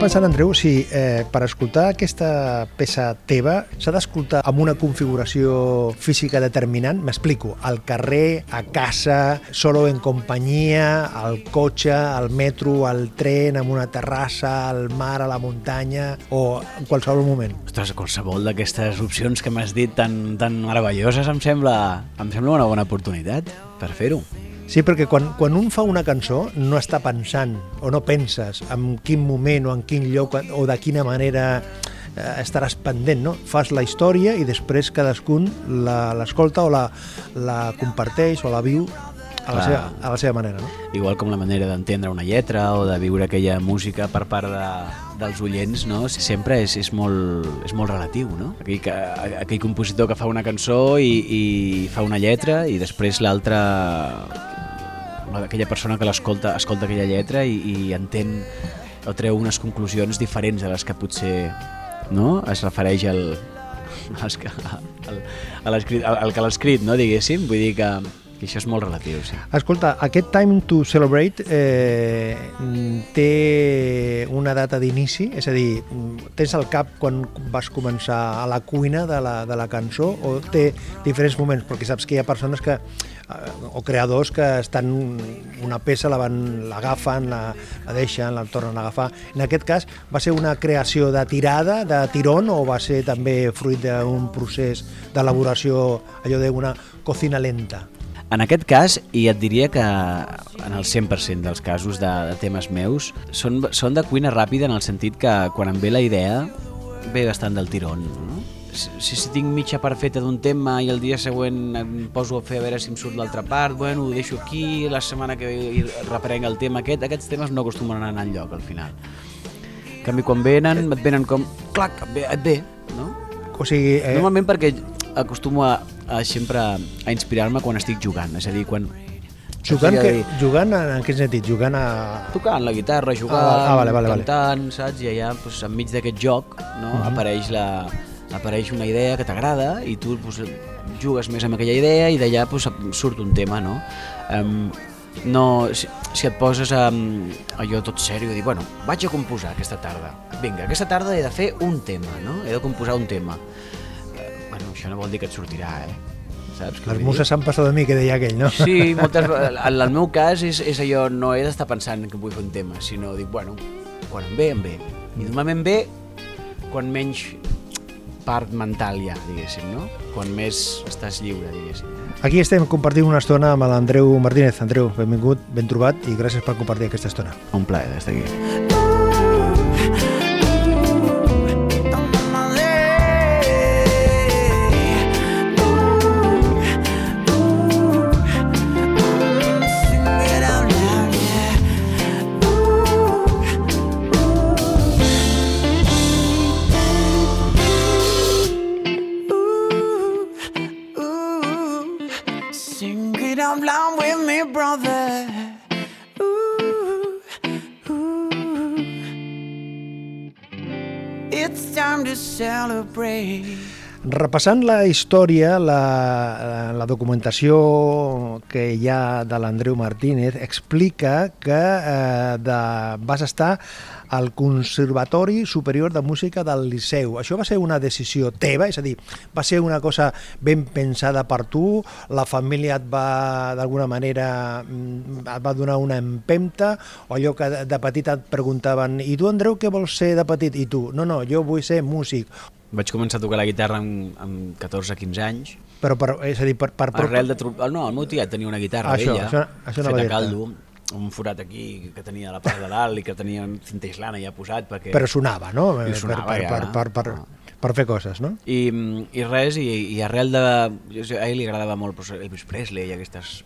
Pensant, Andreu, si eh, per escoltar aquesta peça teva s'ha d'escoltar amb una configuració física determinant. M'explico, al carrer, a casa, solo en companyia, al cotxe, al metro, al tren, amb una terrassa, al mar, a la muntanya o en qualsevol moment. Ostres, qualsevol d'aquestes opcions que m'has dit tan, tan meravelloses em sembla, em sembla una bona oportunitat per fer-ho. Sí, perquè quan, quan un fa una cançó no està pensant o no penses en quin moment o en quin lloc o de quina manera eh, estaràs pendent, no? Fas la història i després cadascun la- l'escolta o la, la comparteix o la viu a la, seva, a la seva manera, no? Igual com la manera d'entendre una lletra o de viure aquella música per part de, dels oients, no? sempre és, és, molt, és molt relatiu. No? Aquell, que, aquell compositor que fa una cançó i, i fa una lletra i després l'altra la- aquella persona que l'escolta escolta aquella lletra i, i entén o treu unes conclusions diferents de les que potser no? es refereix al, als que, al, a l'escrit- al, al que l'ha escrit, no? diguéssim. Vull dir que, que això és molt relatiu, sí. Escolta, aquest Time to Celebrate eh, té una data d'inici? És a dir, tens al cap quan vas començar a la cuina de la, de la cançó o té diferents moments? Perquè saps que hi ha persones que o creadors que estan una peça, la l'agafen, la, la deixen, la tornen a agafar. En aquest cas, va ser una creació de tirada, de tirón, o va ser també fruit d'un procés d'elaboració, allò d'una cocina lenta? En aquest cas, i et diria que en el 100% dels casos de, de temes meus, són, són de cuina ràpida en el sentit que quan em ve la idea, ve bastant del tirón. No? Si, si tinc mitja part feta d'un tema i el dia següent em poso a fer a veure si em surt l'altra part, bueno, ho deixo aquí, la setmana que ve reprenc el tema aquest, aquests temes no acostumen a anar enlloc al final. En canvi, quan venen, et venen com, clac, et ve, et ve no? O sigui, Eh? Normalment perquè acostumo a, a sempre a inspirar-me quan estic jugant, és a dir, quan... Jugant, que, jugant en, en quin sentit? Jugant a... Tocant la guitarra, jugant, Ah, vale, vale, vale. cantant, saps? I allà, doncs, enmig d'aquest joc, no? Mhm. apareix, la, apareix una idea que t'agrada i tu doncs, jugues més amb aquella idea i d'allà doncs, surt un tema, no? Um, no si, si et poses a, allò tot sèrio i dir, bueno, vaig a composar aquesta tarda. Vinga, aquesta tarda he de fer un tema, no? He de composar un tema. Eh, bueno, això no vol dir que et sortirà, eh? Saps Les muses s'han passat de mi, que deia aquell, no? Sí, moltes, en el meu cas és, és allò, no he d'estar pensant que vull fer un tema, sinó dic, bueno, quan em ve, em ve. I normalment ve quan menys part mental ha, diguéssim, no? Quan més estàs lliure, diguéssim. Aquí estem compartint una estona amb l'Andreu Martínez. Andreu, benvingut, ben trobat i gràcies per compartir aquesta estona. Un plaer d'estar aquí. Sing it out loud with me, brother. Ooh, ooh. It's time to celebrate. Repassant la història, la, la documentació que hi ha de l'Andreu Martínez explica que eh, de, vas estar al Conservatori Superior de Música del Liceu. Això va ser una decisió teva? És a dir, va ser una cosa ben pensada per tu? La família et va, d'alguna manera, mm, et va donar una empemta? O allò que de petit et preguntaven i tu, Andreu, què vols ser de petit? I tu, no, no, jo vull ser músic. Vaig començar a tocar la guitarra amb, amb 14-15 anys. Però, per, és a dir, per... per, per Arrel de... tro- No, el meu tiet tenia una guitarra Això, vella, això- això feta a caldo, un forat aquí que tenia a la part de dalt i que tenia cinta islana ja posat perquè... però sonava, no? I sonava, per, per, ja. per, per, per, per fer coses, no? I, i res, i, i arrel de... A ell li agradava molt Elvis Presley i aquestes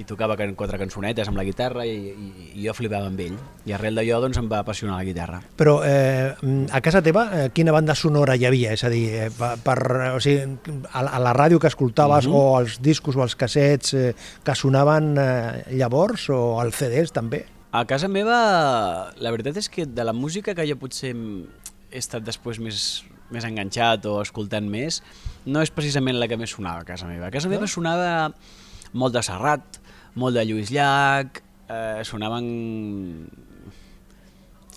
i tocava quatre cançonetes amb la guitarra i, i, i jo flipava amb ell. I arrel d'allò doncs, em va apassionar la guitarra. Però eh, a casa teva, eh, quina banda sonora hi havia? És a dir, eh, per, o sigui, a, a la ràdio que escoltaves Mhm. o els discos o els cassets eh, que sonaven eh, llavors o als CDs també? A casa meva, la veritat és que de la música que jo potser he estat després més, més enganxat o escoltant més, no és precisament la que més sonava a casa meva. A casa meva sonava molt de Serrat, molt de Lluís Llach, eh, sonaven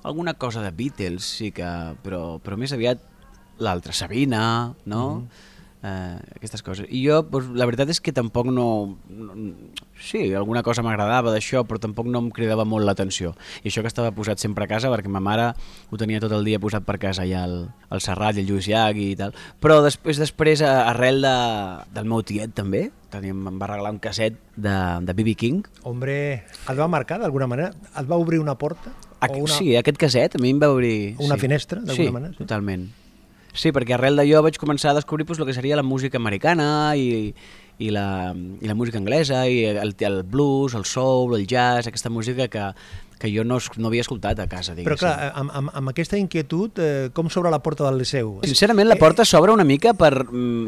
alguna cosa de Beatles, sí que, però, però més aviat l'altra, Sabina, no? Mm -hmm. Eh, aquestes coses. I jo, doncs, la veritat és que tampoc no... no sí, alguna cosa m'agradava d'això, però tampoc no em cridava molt l'atenció. I això que estava posat sempre a casa, perquè ma mare ho tenia tot el dia posat per casa, ja el, el Serrat i el Lluís Llach i tal. Però després, després a- arrel de, del meu tiet també, teníem, em va regalar un casset de, de B.B. King, Hombre, et va marcar d'alguna manera? Et va obrir una porta? Aqu una... Sí, aquest caset a mi em va obrir... Una sí. finestra, d'alguna sí, manera, sí. totalment. Sí, perquè arrel d'allò vaig començar a descobrir pues, el que seria la música americana i, i, la, i la música anglesa, i el, el blues, el soul, el jazz, aquesta música que, que jo no, es- no havia escoltat a casa, Però clar, amb, amb, amb aquesta inquietud, eh, com s'obre la porta del Liceu? Sincerament, la porta s'obre una mica per...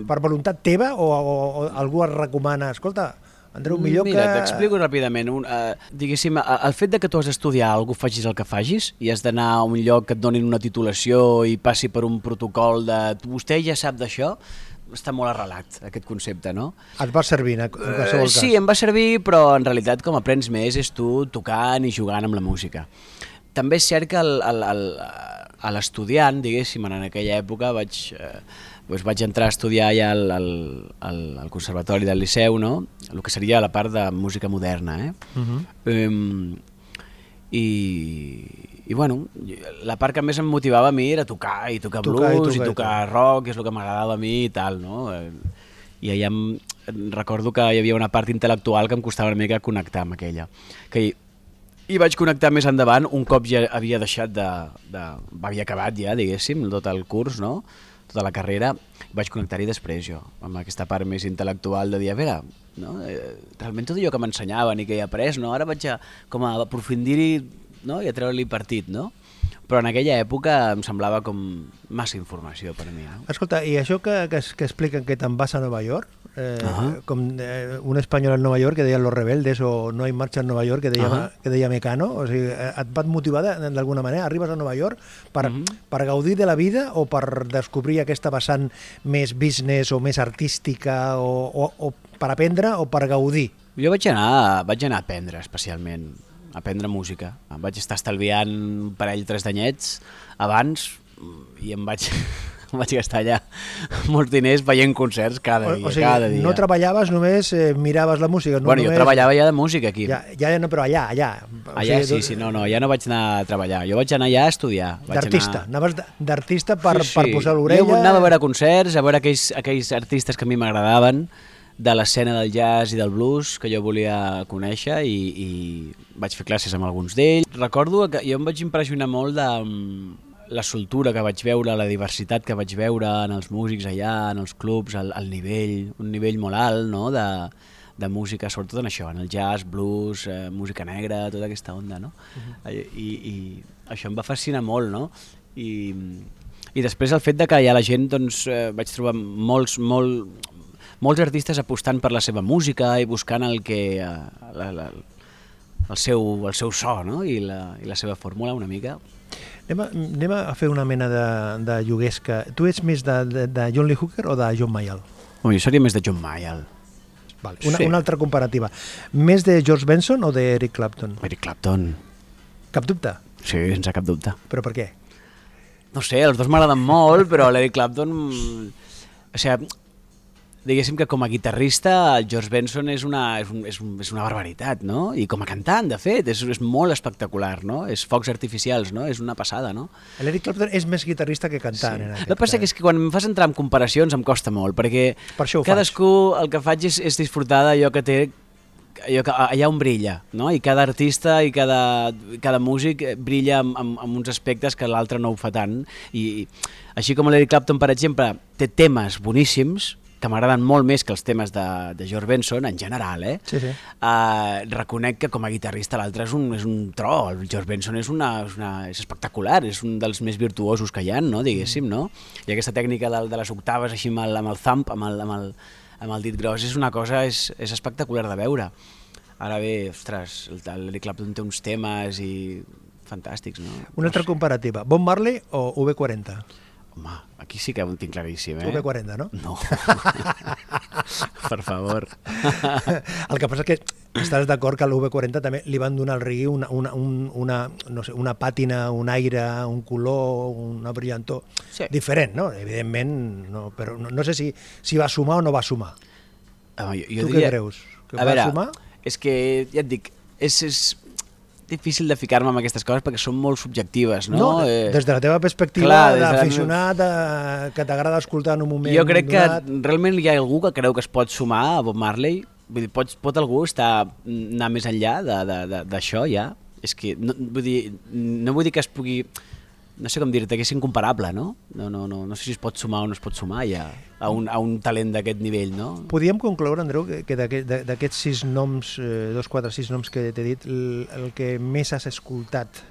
Per voluntat teva o, o, o algú et recomana? Escolta, Andreu, millor Mira, que... t'explico ràpidament. Un, uh, diguéssim, el fet de que tu has d'estudiar cosa, facis el que facis, i has d'anar a un lloc que et donin una titulació i passi per un protocol de vostè ja sap d'això, està molt arrelat, aquest concepte, no? Et va servir, en qualsevol Eh, cas. sí, em va servir, però en realitat com aprens més és tu tocant i jugant amb la música. També és cert que el- el- el- a l'estudiant, diguéssim, en aquella època vaig, eh, doncs vaig entrar a estudiar ja al, al, al, al Conservatori del Liceu, no? el que seria la part de música moderna. Eh? Uh -huh. Em, i, i bueno, la part que més em motivava a mi era tocar, i tocar, Tocar i blues, tocar i i tocar rock, que és el que m'agradava a mi i tal, no? Eh, I allà em recordo que hi havia una part intel·lectual que em costava una mica connectar amb aquella. Que hi, i vaig connectar més endavant, un cop ja havia deixat de... de havia acabat ja, diguéssim, tot el curs, no? Tota la carrera, vaig connectar-hi després jo, amb aquesta part més intel·lectual de dir, a veure, no? eh, realment tot allò que m'ensenyaven i que he après, no? ara vaig a, com a aprofundir-hi no? i a treure-li partit, no? Però en aquella època em semblava com massa informació per a mi. No? Escolta, i això que, que, que expliquen que te'n vas a Nova York, eh, com eh, un espanyol a Nova York que deia Los Rebeldes o No hay marcha en Nova York que deia, Ahà. que deia Mecano, o sigui, eh, et va motivar d'alguna manera? Arribes a Nova York per, Mhm. per gaudir de la vida o per descobrir aquesta vessant més business o més artística o, o, o per aprendre o per gaudir? Jo vaig anar, vaig anar a aprendre especialment, a aprendre música. Em vaig estar estalviant un parell, tres d'anyets abans i em vaig, vaig gastar allà molts diners veient concerts cada O, dia, o sigui, cada dia. no treballaves, només eh, miraves la música. No bueno, jo només... treballava ja de música aquí. Ja, ja no, però allà, allà. O Allà sigui, sí, sí, no, no, ja no vaig anar a treballar. Jo vaig anar allà a estudiar. D'artista, anar... anaves d'artista per, per posar l'orella... Jo anava a veure concerts, a veure aquells, aquells artistes que a mi m'agradaven, de l'escena del jazz i del blues que jo volia conèixer i, i vaig fer classes amb alguns d'ells. Recordo que jo em vaig impressionar molt de mm, la soltura que vaig veure, la diversitat que vaig veure en els músics allà, en els clubs, el, el nivell, un nivell molt alt no? de, de música, sobretot en això, en el jazz, blues, eh, música negra, tota aquesta onda, no? I, i, I això em va fascinar molt, no? I, i després el fet de que ja la gent, doncs, eh, vaig trobar molts, molt, molts artistes apostant per la seva música i buscant el que... Eh, la, la, el seu, el seu so no? I, la, i la seva fórmula una mica. Anem a, anem a fer una mena de, de lloguesca. Tu ets més de, de, de John Lee Hooker o de John Mayall? Ui, jo seria més de John Mayall. Vale. Una, Sí. una altra comparativa. Més de George Benson o d'Eric Clapton? Eric Clapton. Cap dubte. Sí, sense cap dubte. Però per què? No sé, els dos m'agraden molt, però l'Eric Clapton... mm, O sigui, diguéssim que com a guitarrista el George Benson és una, és, un, és, un, és una barbaritat, no? I com a cantant, de fet, és, és molt espectacular, no? És focs artificials, no? És una passada, no? L'Eric Clapton és més guitarrista que cantant. En El que passa és que quan em fas entrar en comparacions em costa molt, perquè Per cadascú el que faig és, és disfrutar d'allò que té allò que, allà on brilla, no? I cada artista i cada, cada músic brilla amb, amb, amb uns aspectes que l'altre no ho fa tant. I així com l'Eric Clapton, per exemple, té temes boníssims, que m'agraden molt més que els temes de, de George Benson, en general, eh? Sí, sí. Uh, reconec que com a guitarrista l'altre és, un, és un tro, el George Benson és, una, és, una, és espectacular, és un dels més virtuosos que hi ha, no? diguéssim, no? I aquesta tècnica de, de les octaves així amb el, amb el thumb, amb el, amb, el, amb el dit gros, és una cosa, és, és espectacular de veure. Ara bé, ostres, el- l'Eric Clapton té uns temes i fantàstics, no? Una altra comparativa, Bob Marley o V40? Home, aquí sí que ho tinc claríssim, eh? V40, no? No. per favor. El que passa és que estàs d'acord que a l'UV40 també li van donar al reggae una, una, un, una, no sé, una pàtina, un aire, un color, una brillantor Sí. diferent, no? Evidentment, no, però no, no sé si, si va sumar o no va sumar. Home, jo, jo tu diria... què creus? Que a va veure, sumar? és que, ja et dic, és, és difícil de ficar-me en aquestes coses perquè són molt subjectives, no? no des de la teva perspectiva de la d'aficionat eh, que t'agrada escoltar en un moment Jo crec que donat. realment hi ha algú que creu que es pot sumar a Bob Marley. Vull dir, pot, pot algú estar, anar més enllà d'això, ja? És que, no, vull dir, no vull dir que es pugui... No sé com dir-te, que és incomparable, no? No, no, no? no sé si es pot sumar o no es pot sumar ja a un, a un talent d'aquest nivell, no? Podríem concloure, Andreu, que- d'aquests sis noms, eh, dos, quatre, sis noms que t'he dit, el, el que més has escoltat,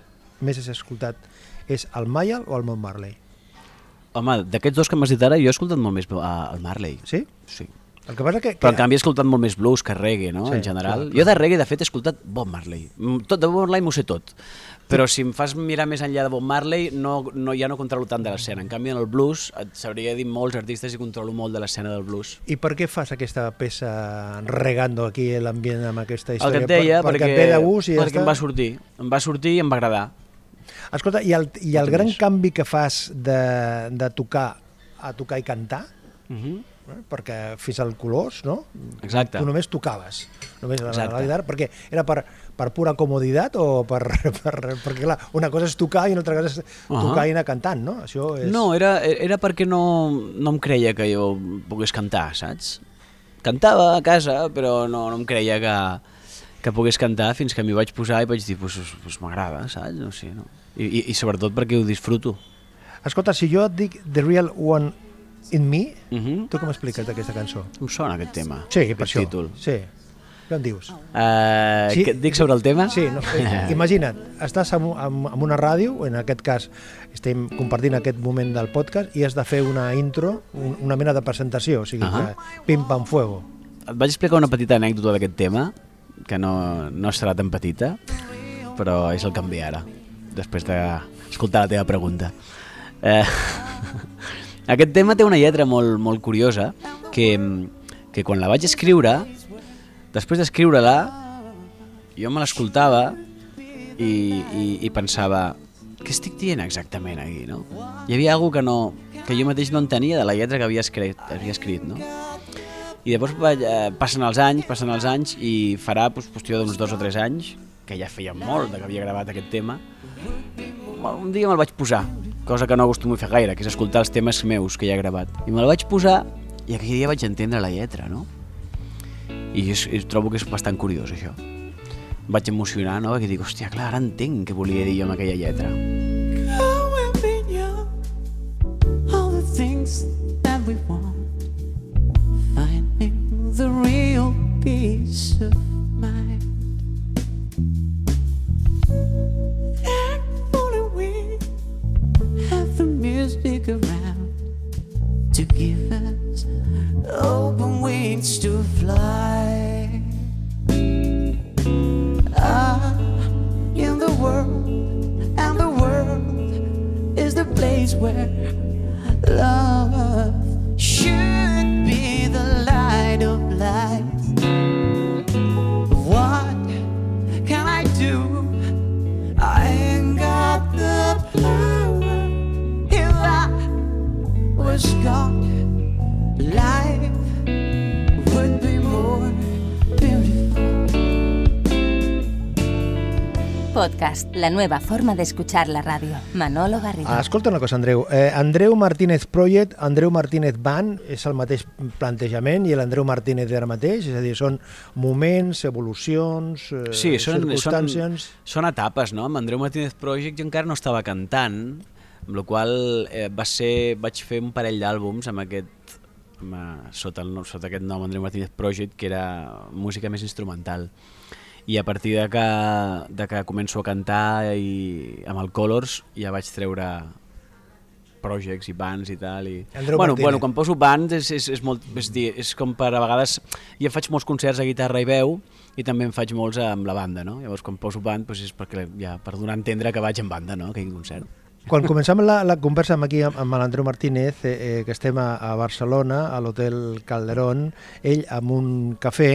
més has escoltat, és el Mayal o el Mont Marley? Home, d'aquests dos que m'has dit ara, jo he escoltat molt més eh, el Marley. Sí? Sí. El que passa que... que Però en canvi he escoltat molt més blues que reggae, no? Sí, en general. clar, clar. Jo de reggae, de fet, he escoltat Bob Marley. Mm, Tot, de Bob Marley m'ho sé tot. Però si em fas mirar més enllà de Bob Marley, no, no, ja no controlo tant de l'escena. En canvi, en el blues, et sabria dir molts artistes i controlo molt de l'escena del blues. I per què fas aquesta peça regando aquí l'ambient amb aquesta El història? que et deia, per, perquè, perquè et ve de gust i ja perquè està? em va sortir. Em va sortir i em va agradar. Escolta, i el, i el gran més. canvi que fas de, de tocar a tocar i cantar, Uh -huh. eh? perquè fins al Colors, no? Exacte. Tu només tocaves, només la, la guitarra, perquè era per, per pura comoditat o per, per, perquè clar, una cosa és tocar i una altra cosa és tocar i anar cantant, no? Això és... No, era, era perquè no, no em creia que jo pogués cantar, saps? Cantava a casa, però no, no em creia que, que pogués cantar fins que m'hi vaig posar i vaig dir, pues, pues, m'agrada, saps? No sé, no? I, i, I sobretot perquè ho disfruto. Escolta, si jo et dic The Real One in Me, Uh -huh. tu com expliques d'aquesta cançó? Em sona aquest tema, Sí, per això. títol. Sí. Què en dius? Uh, Sí. Què et dic sobre el tema? Sí, no, imagina't, estàs en, en, en una ràdio, en aquest cas estem compartint aquest moment del podcast i has de fer una intro, un, una mena de presentació, o sigui, Ahà. que pim pam fuego. Et vaig explicar una petita anècdota d'aquest tema, que no, no serà tan petita, però és el que em ve ara, després d'escoltar la teva pregunta. Eh, aquest tema té una lletra molt, molt curiosa, que, que quan la vaig escriure, després d'escriure-la, jo me l'escoltava i, i, i pensava què estic dient exactament aquí, no? Hi havia alguna que, no, que jo mateix no entenia de la lletra que havia escrit, havia escrit no? I vaig, eh, passen els anys, passen els anys i farà doncs, qüestió d'uns dos o tres anys, que ja feia molt de que havia gravat aquest tema, un dia me'l vaig posar, cosa que no acostumo a fer gaire, que és escoltar els temes meus que ja he gravat. I me'l vaig posar i aquell dia vaig entendre la lletra, no? I és, és, trobo que és bastant curiós, això. Vaig emocionar, no? Perquè dic, hòstia, clar, ara entenc què volia dir jo amb aquella lletra. Open wings to fly. Ah, in the world, and the world is the place where love Podcast, la nueva forma de escuchar la radio. Manolo Garrido. Ah, escolta una cosa, Andreu. Eh, Andreu Martínez Project, Andreu Martínez Band, és el mateix plantejament i l'Andreu Martínez d'ara mateix? És a dir, són moments, evolucions, eh, Sí, són, són, circumstàncies... són etapes, no? Amb Andreu Martínez Project jo encara no estava cantant, amb la qual eh, va ser, vaig fer un parell d'àlbums amb aquest, amb, eh, sota, el, sota aquest nom Andreu Martínez Project, que era música més instrumental. I a partir de que, de que començo a cantar i amb el Colors ja vaig treure projects i bands i tal. I... Andreu bueno, Martínez. bueno, quan poso bands és, és, és, molt, és, dir, és com per a vegades... Jo faig molts concerts a guitarra i veu i també en faig molts amb la banda, no? Llavors quan poso band doncs és perquè, ja, per donar a entendre que vaig en banda, no? Aquell concert. Quan començam la, la conversa amb aquí amb, amb l'Andreu Martínez, eh, eh, que estem a, a Barcelona, a l'Hotel Calderón, ell amb un cafè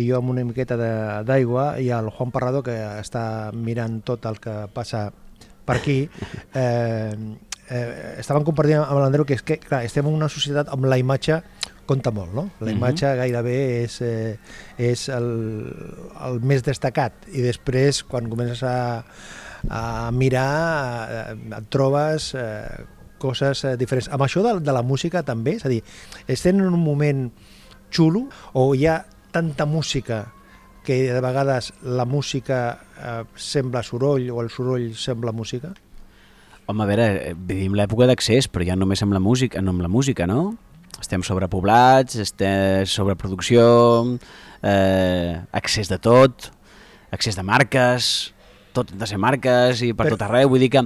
i jo amb una miqueta d'aigua i el Juan Parrado que està mirant tot el que passa per aquí, eh, eh, estaven compartint amb l'Andreu que és que clar, estem en una societat amb la imatge compta molt, no? La Mhm. imatge gairebé és, eh, és el, el més destacat i després quan comences a, a mirar eh, et trobes eh, coses eh, diferents. Amb això de, de la música també, és a dir, estem en un moment xulo o hi ha tanta música que de vegades la música eh, sembla soroll o el soroll sembla música? Home, a veure, eh, vivim l'època d'accés, però ja només amb la música, no amb la música, no? Estem sobrepoblats, estem sobreproducció, eh, accés de tot, accés de marques, tot de ser marques i per Però- tot arreu, vull dir que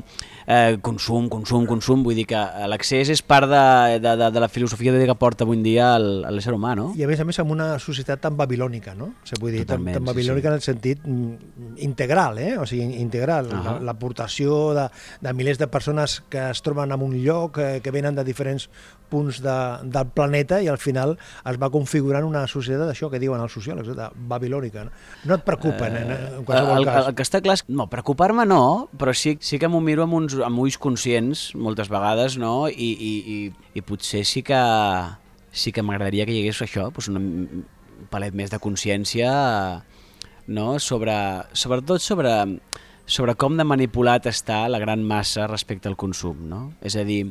eh, consum, consum, consum, vull dir que l'accés és part de, de, de, de la filosofia de que porta avui en dia el- l'ésser humà, no? I a més a més amb una societat tan babilònica, no? O sigui, vull dir, tan, Totalment, tan sí, babilònica sí. en el sentit mm, integral, eh? O sigui, integral. Ahà. La- L'aportació de, de milers de persones que es troben en un lloc, eh, que venen de diferents punts de, del planeta i al final es va configurant una societat d'això que diuen els sociòlegs, de babilònica. No, no et preocupen, eh, en qualsevol el, cas. el que està clar és... No, preocupar-me no, però sí, sí que m'ho miro amb, uns, amb ulls conscients moltes vegades, no? I, i, i, i potser sí que, sí que m'agradaria que hi hagués això, doncs una, un palet més de consciència, no? Sobre, sobretot sobre, sobre com de manipulat està la gran massa respecte al consum, no? És a dir,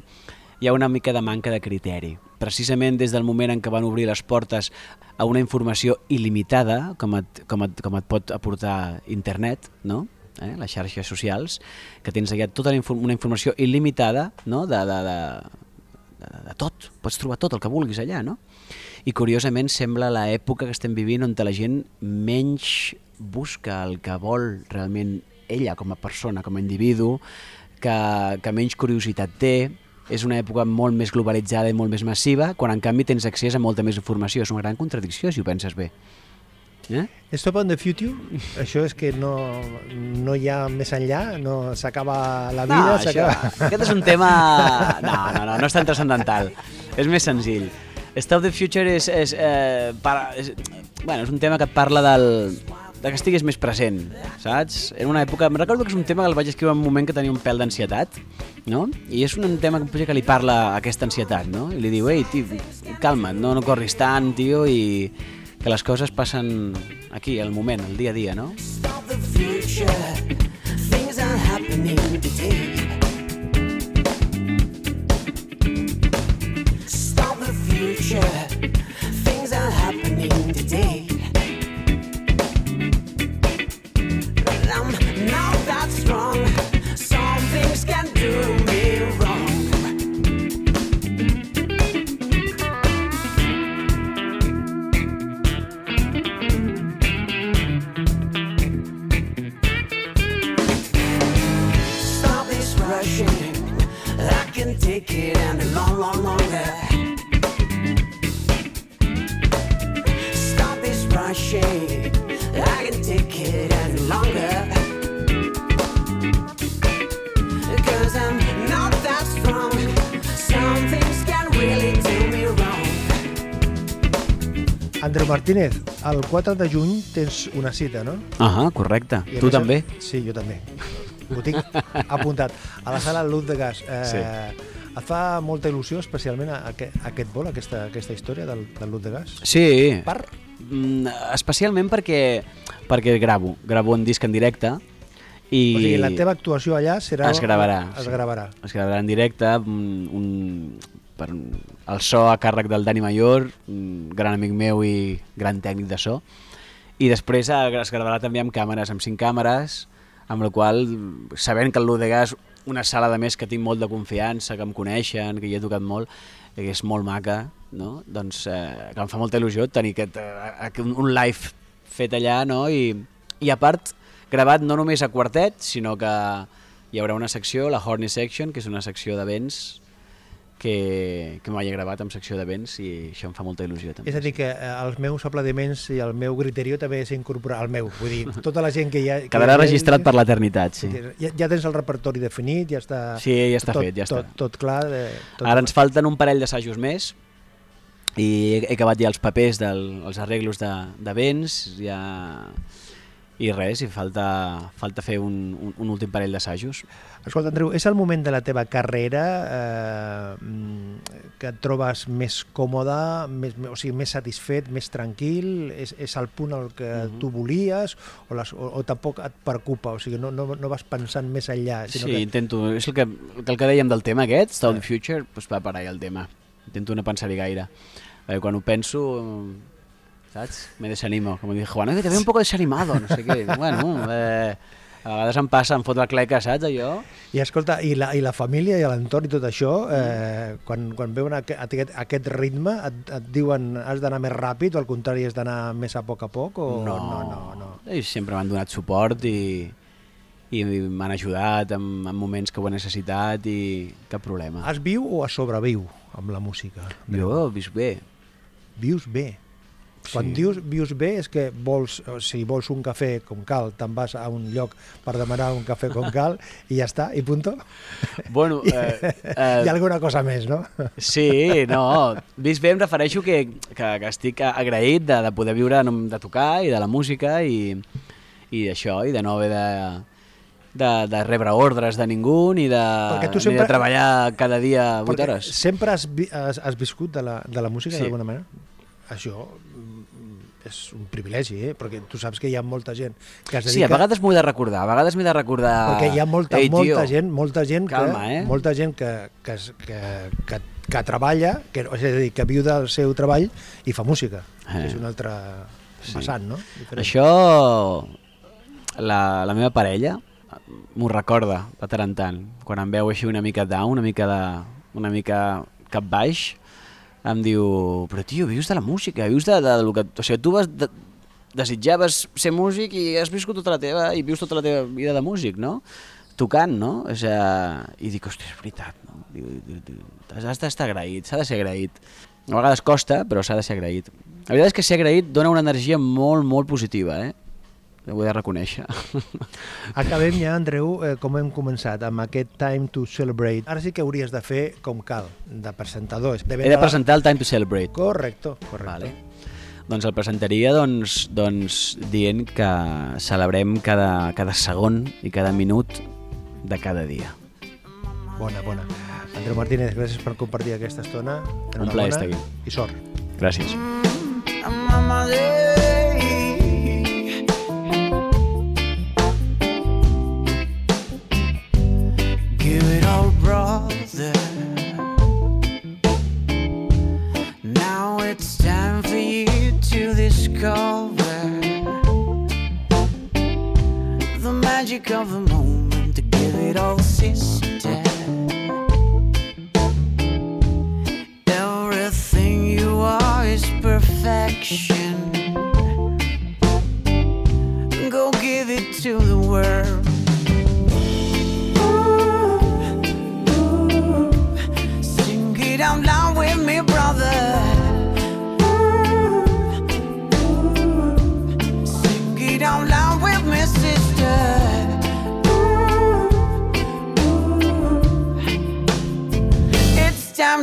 hi ha una mica de manca de criteri. Precisament des del moment en què van obrir les portes a una informació il·limitada, com et, com et, com et pot aportar internet, no? Eh? les xarxes socials, que tens allà tota la infor una informació il·limitada no? de, de, de, de, de tot, pots trobar tot el que vulguis allà, no? I curiosament sembla l'època que estem vivint on la gent menys busca el que vol realment ella com a persona, com a individu, que, que menys curiositat té, és una època molt més globalitzada i molt més massiva, quan en canvi tens accés a molta més informació. És una gran contradicció, si ho penses bé. Eh? Stop on the future, això és que no, no hi ha més enllà, no s'acaba la vida, No, això, aquest és un tema... No, no, no, no és tan transcendental. És més senzill. Stop the Future és, és, eh, para, és, bueno, és un tema que et parla del, de que estiguis més present, saps? En una època... Em recordo que és un tema que el vaig escriure en un moment que tenia un pèl d'ansietat, no? I és un tema que, que li parla aquesta ansietat, no? I li diu, ei, tio, calma't, no, no corris tant, tio, i que les coses passen aquí, al moment, al dia a dia, no? Stop the future. Things are happening today. Martínez, el 4 de juny tens una cita, no? Ahà, correcte. I Tu també? Sí, jo també. Ho tinc apuntat. A la sala Luz de Gas. Eh, Sí. Et fa molta il·lusió, especialment, a, aquest, aquest vol, aquesta, aquesta història del, del Luz de Gas? Sí. Per? Mm, especialment perquè, perquè gravo, gravo un disc en directe i O sigui, la teva actuació allà serà... es gravarà. Es sí. gravarà. Es gravarà en directe, un, un, per, el so a càrrec del Dani Mayor, gran amic meu i gran tècnic de so, i després es gravarà també amb càmeres, amb cinc càmeres, amb la qual, sabent que el Ludega és una sala de més que tinc molt de confiança, que em coneixen, que hi he tocat molt, que és molt maca, no? doncs eh, que em fa molta il·lusió tenir aquest, eh, un live fet allà, no? I, i a part, gravat no només a quartet, sinó que hi haurà una secció, la Horny Section, que és una secció de vents que, que he gravat amb secció de vents i això em fa molta il·lusió també. És a dir, que eh, els meus aplaudiments i el meu griterio també s'incorporarà al meu. Vull dir, tota la gent que ja... Que Quedarà ja- registrat per l'eternitat, sí. Ja, ja tens el repertori definit, ja està... Sí, ja està tot, fet, ja tot, està. Tot clar. Eh, tot Ara ens falten un parell d'assajos més i he, he acabat ja els papers dels arreglos de, de vents ja... i res, i falta, falta fer un, un, un últim parell d'assajos. Escolta, Andreu, és el moment de la teva carrera eh, que et trobes més còmode, més, o sigui, més satisfet, més tranquil? És, és el punt al que Mhm. tu volies o, les, o, o tampoc et preocupa? O sigui, no, no, no vas pensant més enllà? Sinó Sí, que... intento, és el que, el que dèiem del tema aquest, Stone Future, doncs va per ahí el tema. Intento no pensar-hi gaire. Perquè quan ho penso, saps? Me desanimo. Com dic, Juan, que te veo un poco desanimado, no sé què. Bueno, eh, a vegades em passa, em fot la cleca, saps, allò? I escolta, i la, i la família i l'entorn i tot això, eh, quan, quan veuen aqu- aquest, aquest ritme, et, et diuen has d'anar més ràpid o al contrari has d'anar més a poc a poc? O... no, no, no. Ells sempre m'han donat suport i, i m'han ajudat en, en moments que ho he necessitat i cap problema. Es viu o es sobreviu amb la música? Jo visc bé. Vius bé. Quan Sí. dius vius bé és que vols, si vols un cafè com cal, te'n vas a un lloc per demanar un cafè com cal i ja està, i punto. Bueno, eh, eh, Hi ha alguna cosa més, no? Sí, no, vist bé em refereixo que, que, que estic agraït de, de poder viure en- de tocar i de la música i, i d'això, i de no haver de, de, de rebre ordres de ningú ni de, tu ni sempre- de treballar cada dia 8 Perquè hores. sempre has, vi- has, has viscut de la, de la música Sí. d'alguna manera? Això és un privilegi, eh? Perquè tu saps que hi ha molta gent que es Sí, dedica... a vegades m'ho he de recordar, a vegades m'he de recordar... Perquè hi ha molta, Ei, molta tio, gent, molta gent calma, que, eh? molta gent que, que, que, que, que treballa, que, és a dir, que viu del seu treball i fa música, Eh. és un altre Sí. vessant, no? Diferent. Això, la, la meva parella m'ho recorda de tant en tant. Quan em veu així una mica down, una mica, de, una mica cap baix, em diu, però tio, vius de la música, vius de, de, de lo que... O sigui, tu vas de, desitjaves ser músic i has viscut tota la teva, i vius tota la teva vida de músic, no? Tocant, no? O sigui, I dic, hòstia, és veritat, no? Diu, diu, diu, has d'estar agraït, s'ha de ser agraït. A vegades costa, però s'ha de ser agraït. La veritat és que ser agraït dona una energia molt, molt positiva, eh? Ho he de reconèixer. Acabem ja, Andreu, eh, com hem començat, amb aquest Time to Celebrate. Ara sí que hauries de fer com cal, de presentador. De He de presentar el Time to Celebrate. Correcto, correcte. Vale. Doncs el presentaria doncs, doncs, dient que celebrem cada, cada segon i cada minut de cada dia. Bona, bona. Andreu Martínez, gràcies per compartir aquesta estona. Un plaer estar aquí. I sort. Gràcies. I'm